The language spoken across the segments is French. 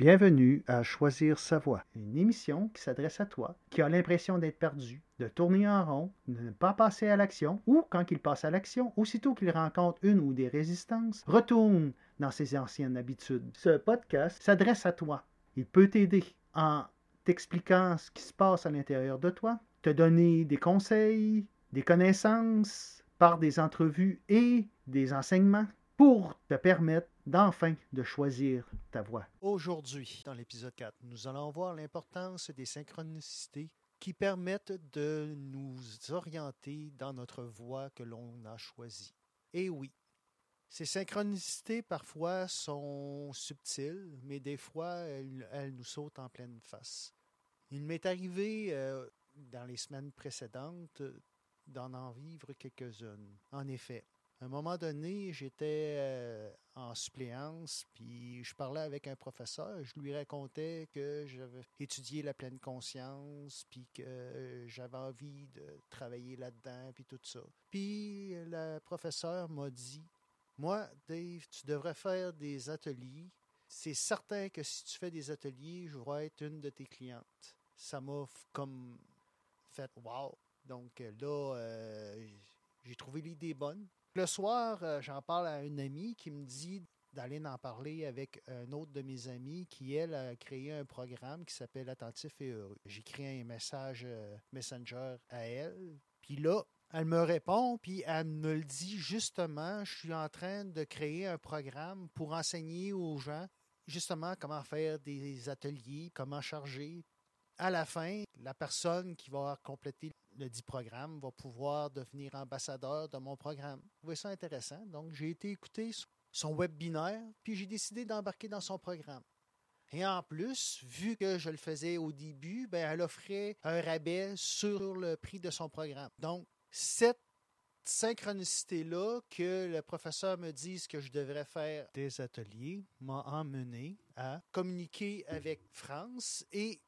Bienvenue à Choisir sa voie, une émission qui s'adresse à toi qui a l'impression d'être perdu, de tourner en rond, de ne pas passer à l'action, ou quand il passe à l'action, aussitôt qu'il rencontre une ou des résistances, retourne dans ses anciennes habitudes. Ce podcast s'adresse à toi. Il peut t'aider en t'expliquant ce qui se passe à l'intérieur de toi, te donner des conseils, des connaissances par des entrevues et des enseignements pour te permettre d'enfin de choisir ta voie. Aujourd'hui, dans l'épisode 4, nous allons voir l'importance des synchronicités qui permettent de nous orienter dans notre voie que l'on a choisie. Et oui, ces synchronicités parfois sont subtiles, mais des fois elles, nous sautent en pleine face. Il m'est arrivé euh, dans les semaines précédentes d'en en vivre quelques-unes. En effet, à un moment donné, j'étais euh, en suppléance, puis je parlais avec un professeur. Je lui racontais que j'avais étudié la pleine conscience, puis que euh, j'avais envie de travailler là-dedans, puis tout ça. Puis le professeur m'a dit Moi, Dave, tu devrais faire des ateliers. C'est certain que si tu fais des ateliers, je vais être une de tes clientes. Ça m'a comme fait Wow! Donc là, euh, j'ai trouvé l'idée bonne. Le soir, euh, j'en parle à une amie qui me dit d'aller en parler avec un autre de mes amis qui, elle, a créé un programme qui s'appelle Attentif et heureux. J'écris un message euh, Messenger à elle. Puis là, elle me répond, puis elle me le dit justement, je suis en train de créer un programme pour enseigner aux gens justement comment faire des ateliers, comment charger. À la fin, la personne qui va compléter le dit programme va pouvoir devenir ambassadeur de mon programme. Vous voyez ça intéressant. Donc, j'ai été écouter son webinaire, puis j'ai décidé d'embarquer dans son programme. Et en plus, vu que je le faisais au début, ben, elle offrait un rabais sur le prix de son programme. Donc, cette synchronicité-là, que le professeur me dise que je devrais faire des ateliers, m'a emmené à communiquer avec France et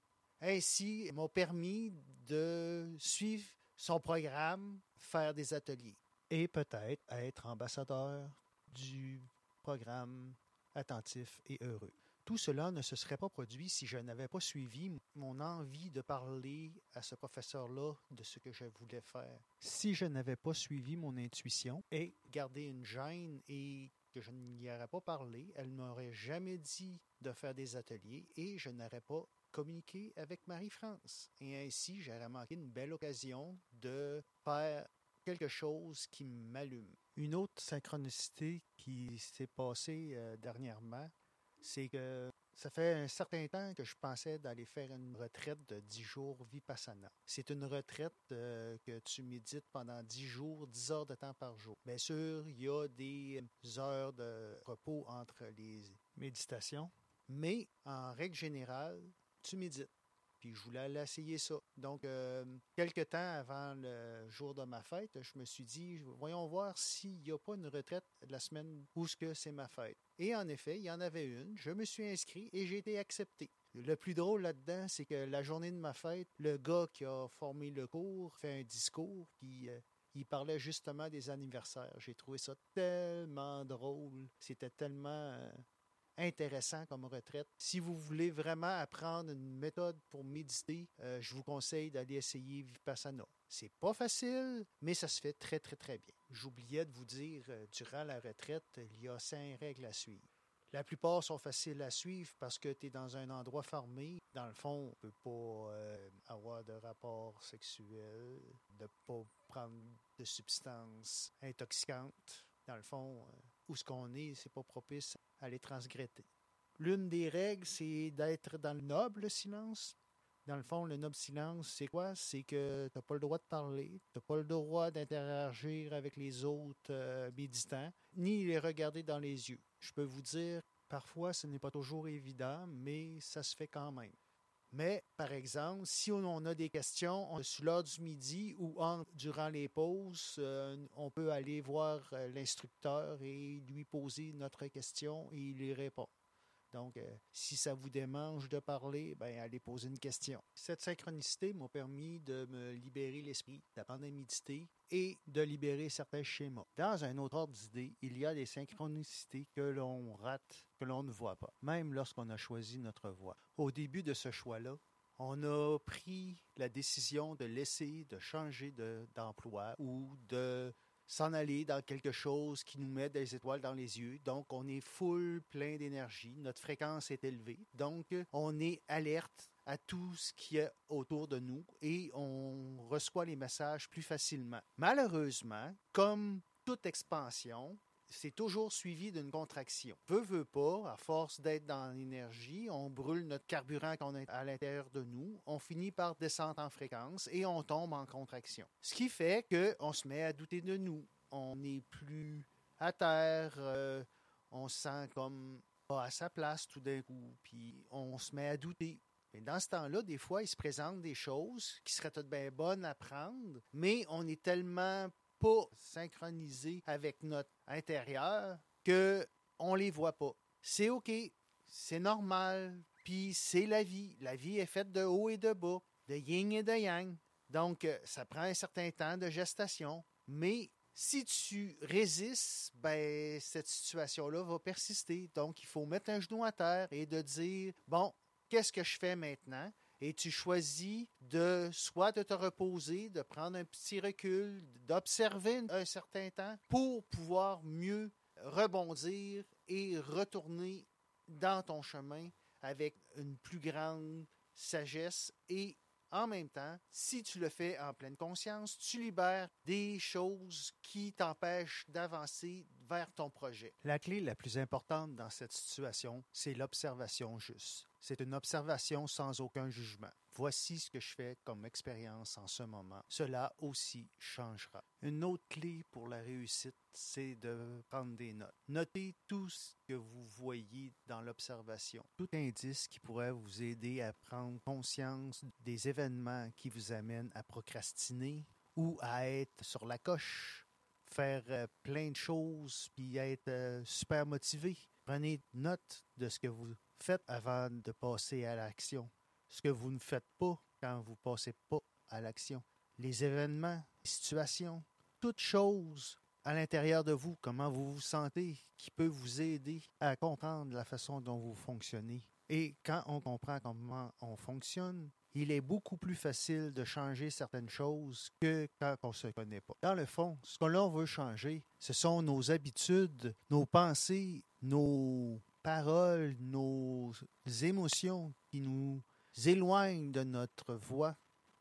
ainsi m'a permis de suivre son programme, faire des ateliers et peut-être être ambassadeur du programme attentif et heureux. Tout cela ne se serait pas produit si je n'avais pas suivi mon envie de parler à ce professeur-là de ce que je voulais faire. Si je n'avais pas suivi mon intuition et gardé une gêne et que je n'y aurais pas parlé, elle m'aurait jamais dit de faire des ateliers et je n'aurais pas communiquer avec Marie-France. Et ainsi, j'ai manqué une belle occasion de faire quelque chose qui m'allume. Une autre synchronicité qui s'est passée euh, dernièrement, c'est que ça fait un certain temps que je pensais d'aller faire une retraite de 10 jours Vipassana. C'est une retraite euh, que tu médites pendant 10 jours, 10 heures de temps par jour. Bien sûr, il y a des heures de repos entre les méditations, mais en règle générale, tu médites. Puis je voulais aller essayer ça. Donc, euh, quelques temps avant le jour de ma fête, je me suis dit, voyons voir s'il n'y a pas une retraite la semaine où que c'est ma fête. Et en effet, il y en avait une. Je me suis inscrit et j'ai été accepté. Le plus drôle là-dedans, c'est que la journée de ma fête, le gars qui a formé le cours fait un discours, puis euh, il parlait justement des anniversaires. J'ai trouvé ça tellement drôle. C'était tellement euh, intéressant comme retraite. Si vous voulez vraiment apprendre une méthode pour méditer, euh, je vous conseille d'aller essayer Vipassana. C'est pas facile, mais ça se fait très, très, très bien. J'oubliais de vous dire, euh, durant la retraite, il y a cinq règles à suivre. La plupart sont faciles à suivre parce que tu es dans un endroit fermé. Dans le fond, on ne peut pas euh, avoir de rapport sexuel, de ne pas prendre de substances intoxicantes. Dans le fond, où ce qu'on est, c'est pas propice à les transgretter. L'une des règles, c'est d'être dans le noble silence. Dans le fond, le noble silence, c'est quoi? C'est que tu n'as pas le droit de parler, tu n'as pas le droit d'interagir avec les autres euh, méditants, ni les regarder dans les yeux. Je peux vous dire, parfois, ce n'est pas toujours évident, mais ça se fait quand même. Mais, par exemple, si on a des questions sur l'heure du midi ou durant les pauses, euh, on peut aller voir euh, l'instructeur et lui poser notre question et il y répond. Donc, euh, si ça vous démange de parler, ben, allez poser une question. Cette synchronicité m'a permis de me libérer l'esprit, d'apprendre à méditer et de libérer certains schémas. Dans un autre ordre d'idée, il y a des synchronicités que l'on rate, que l'on ne voit pas, même lorsqu'on a choisi notre voie. Au début de ce choix-là, on a pris la décision de laisser, de changer d'emploi ou de s'en aller dans quelque chose qui nous met des étoiles dans les yeux. Donc, on est full plein d'énergie. Notre fréquence est élevée. Donc, on est alerte à tout ce qui est autour de nous et on reçoit les messages plus facilement. Malheureusement, comme toute expansion, c'est toujours suivi d'une contraction. Veut, veut pas, à force d'être dans l'énergie, on brûle notre carburant qu'on a à l'intérieur de nous, on finit par descendre en fréquence et on tombe en contraction. Ce qui fait qu'on se met à douter de nous. On n'est plus à terre, euh, on se sent comme pas à sa place tout d'un coup, puis on se met à douter. Mais dans ce temps-là, des fois, il se présente des choses qui seraient toutes bien bonnes à prendre, mais on est tellement pas synchronisé avec notre intérieur que on les voit pas. C'est OK, c'est normal, puis c'est la vie. La vie est faite de haut et de bas, de yin et de yang. Donc, euh, ça prend un certain temps de gestation, mais si tu résistes, ben, cette situation-là va persister. Donc, il faut mettre un genou à terre et de dire, bon, qu'est-ce que je fais maintenant? Et tu choisis de soit de te reposer, de prendre un petit recul, d'observer un certain temps pour pouvoir mieux rebondir et retourner dans ton chemin avec une plus grande sagesse et en même temps, si tu le fais en pleine conscience, tu libères des choses qui t'empêchent d'avancer vers ton projet. La clé la plus importante dans cette situation, c'est l'observation juste. C'est une observation sans aucun jugement. Voici ce que je fais comme expérience en ce moment. Cela aussi changera. Une autre clé pour la réussite, c'est de prendre des notes. Notez tout ce que vous voyez dans l'observation. Tout indice qui pourrait vous aider à prendre conscience des événements qui vous amènent à procrastiner ou à être sur la coche, faire euh, plein de choses puis être euh, super motivé. Prenez note de ce que vous faites avant de passer à l'action. Ce que vous ne faites pas quand vous ne passez pas à l'action. Les événements, les situations, toutes choses à l'intérieur de vous, comment vous vous sentez, qui peut vous aider à comprendre la façon dont vous fonctionnez. Et quand on comprend comment on fonctionne, il est beaucoup plus facile de changer certaines choses que quand on ne se connaît pas. Dans le fond, ce que l'on veut changer, ce sont nos habitudes, nos pensées, nos paroles, nos émotions qui nous éloignent de notre voie,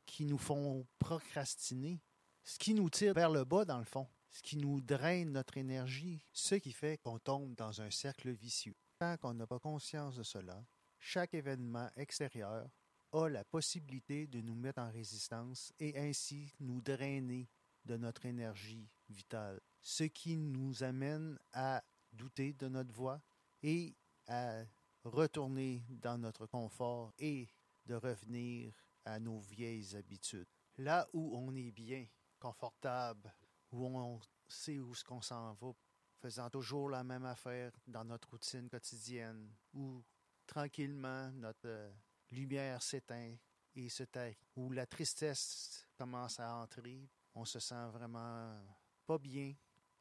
qui nous font procrastiner, ce qui nous tire vers le bas dans le fond, ce qui nous draine notre énergie, ce qui fait qu'on tombe dans un cercle vicieux. Tant qu'on n'a pas conscience de cela, chaque événement extérieur a la possibilité de nous mettre en résistance et ainsi nous drainer de notre énergie vitale, ce qui nous amène à douter de notre voie, et à retourner dans notre confort et de revenir à nos vieilles habitudes. Là où on est bien, confortable, où on sait où ce qu'on s'en va, faisant toujours la même affaire dans notre routine quotidienne, où tranquillement notre lumière s'éteint et se taille, où la tristesse commence à entrer, on se sent vraiment pas bien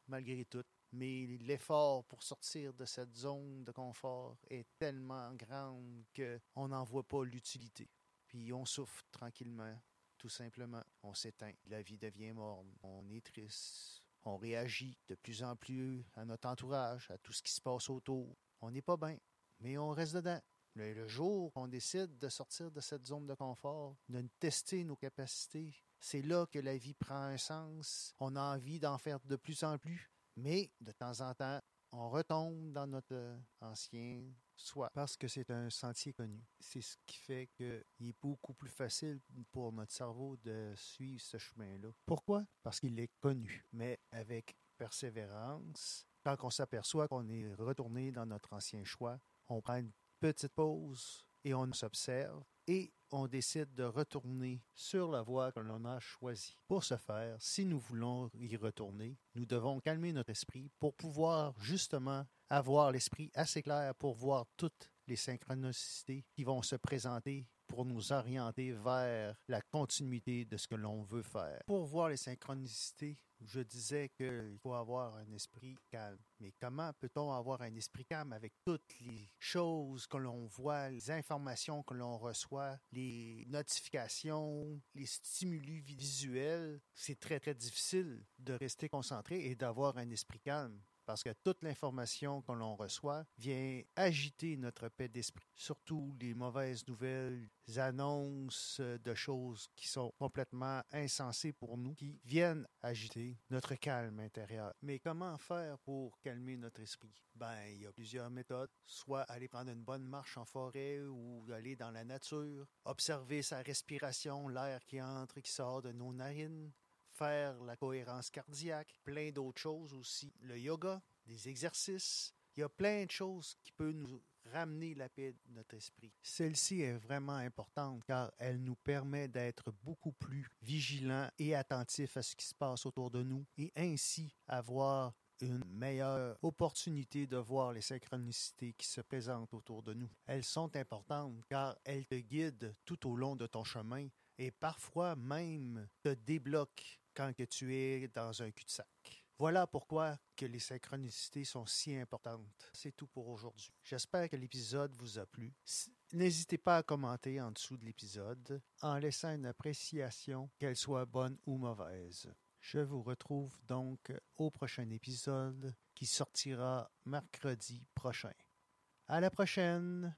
malgré tout mais l'effort pour sortir de cette zone de confort est tellement grand qu'on n'en voit pas l'utilité. Puis on souffre tranquillement, tout simplement. On s'éteint, la vie devient morne, on est triste, on réagit de plus en plus à notre entourage, à tout ce qui se passe autour. On n'est pas bien, mais on reste dedans. Le, jour qu'on décide de sortir de cette zone de confort, de tester nos capacités, c'est là que la vie prend un sens. On a envie d'en faire de plus en plus. Mais de temps en temps, on retombe dans notre ancien soi parce que c'est un sentier connu. C'est ce qui fait qu'il est beaucoup plus facile pour notre cerveau de suivre ce chemin-là. Pourquoi? Parce qu'il est connu. Mais avec persévérance, quand on s'aperçoit qu'on est retourné dans notre ancien choix, on prend une petite pause et on s'observe et on décide de retourner sur la voie que l'on a choisie. Pour ce faire, si nous voulons y retourner, nous devons calmer notre esprit pour pouvoir justement avoir l'esprit assez clair pour voir toutes les synchronicités qui vont se présenter pour nous orienter vers la continuité de ce que l'on veut faire. Pour voir les synchronicités, je disais qu'il faut avoir un esprit calme. Mais comment peut-on avoir un esprit calme avec toutes les choses que l'on voit, les informations que l'on reçoit, les notifications, les stimuli visuels? C'est très, très difficile de rester concentré et d'avoir un esprit calme parce que toute l'information que l'on reçoit vient agiter notre paix d'esprit. Surtout les mauvaises nouvelles, les annonces de choses qui sont complètement insensées pour nous, qui viennent agiter notre calme intérieur. Mais comment faire pour calmer notre esprit? Ben, il y a plusieurs méthodes. Soit aller prendre une bonne marche en forêt ou aller dans la nature, observer sa respiration, l'air qui entre et qui sort de nos narines, faire la cohérence cardiaque, plein d'autres choses aussi. Le yoga, des exercices. Il y a plein de choses qui peuvent nous ramener la paix de notre esprit. Celle-ci est vraiment importante car elle nous permet d'être beaucoup plus vigilants et attentifs à ce qui se passe autour de nous et ainsi avoir une meilleure opportunité de voir les synchronicités qui se présentent autour de nous. Elles sont importantes car elles te guident tout au long de ton chemin et parfois même te débloquent quand tu es dans un cul-de-sac. Voilà pourquoi que les synchronicités sont si importantes. C'est tout pour aujourd'hui. J'espère que l'épisode vous a plu. N'hésitez pas à commenter en dessous de l'épisode en laissant une appréciation, qu'elle soit bonne ou mauvaise. Je vous retrouve donc au prochain épisode qui sortira mercredi prochain. À la prochaine!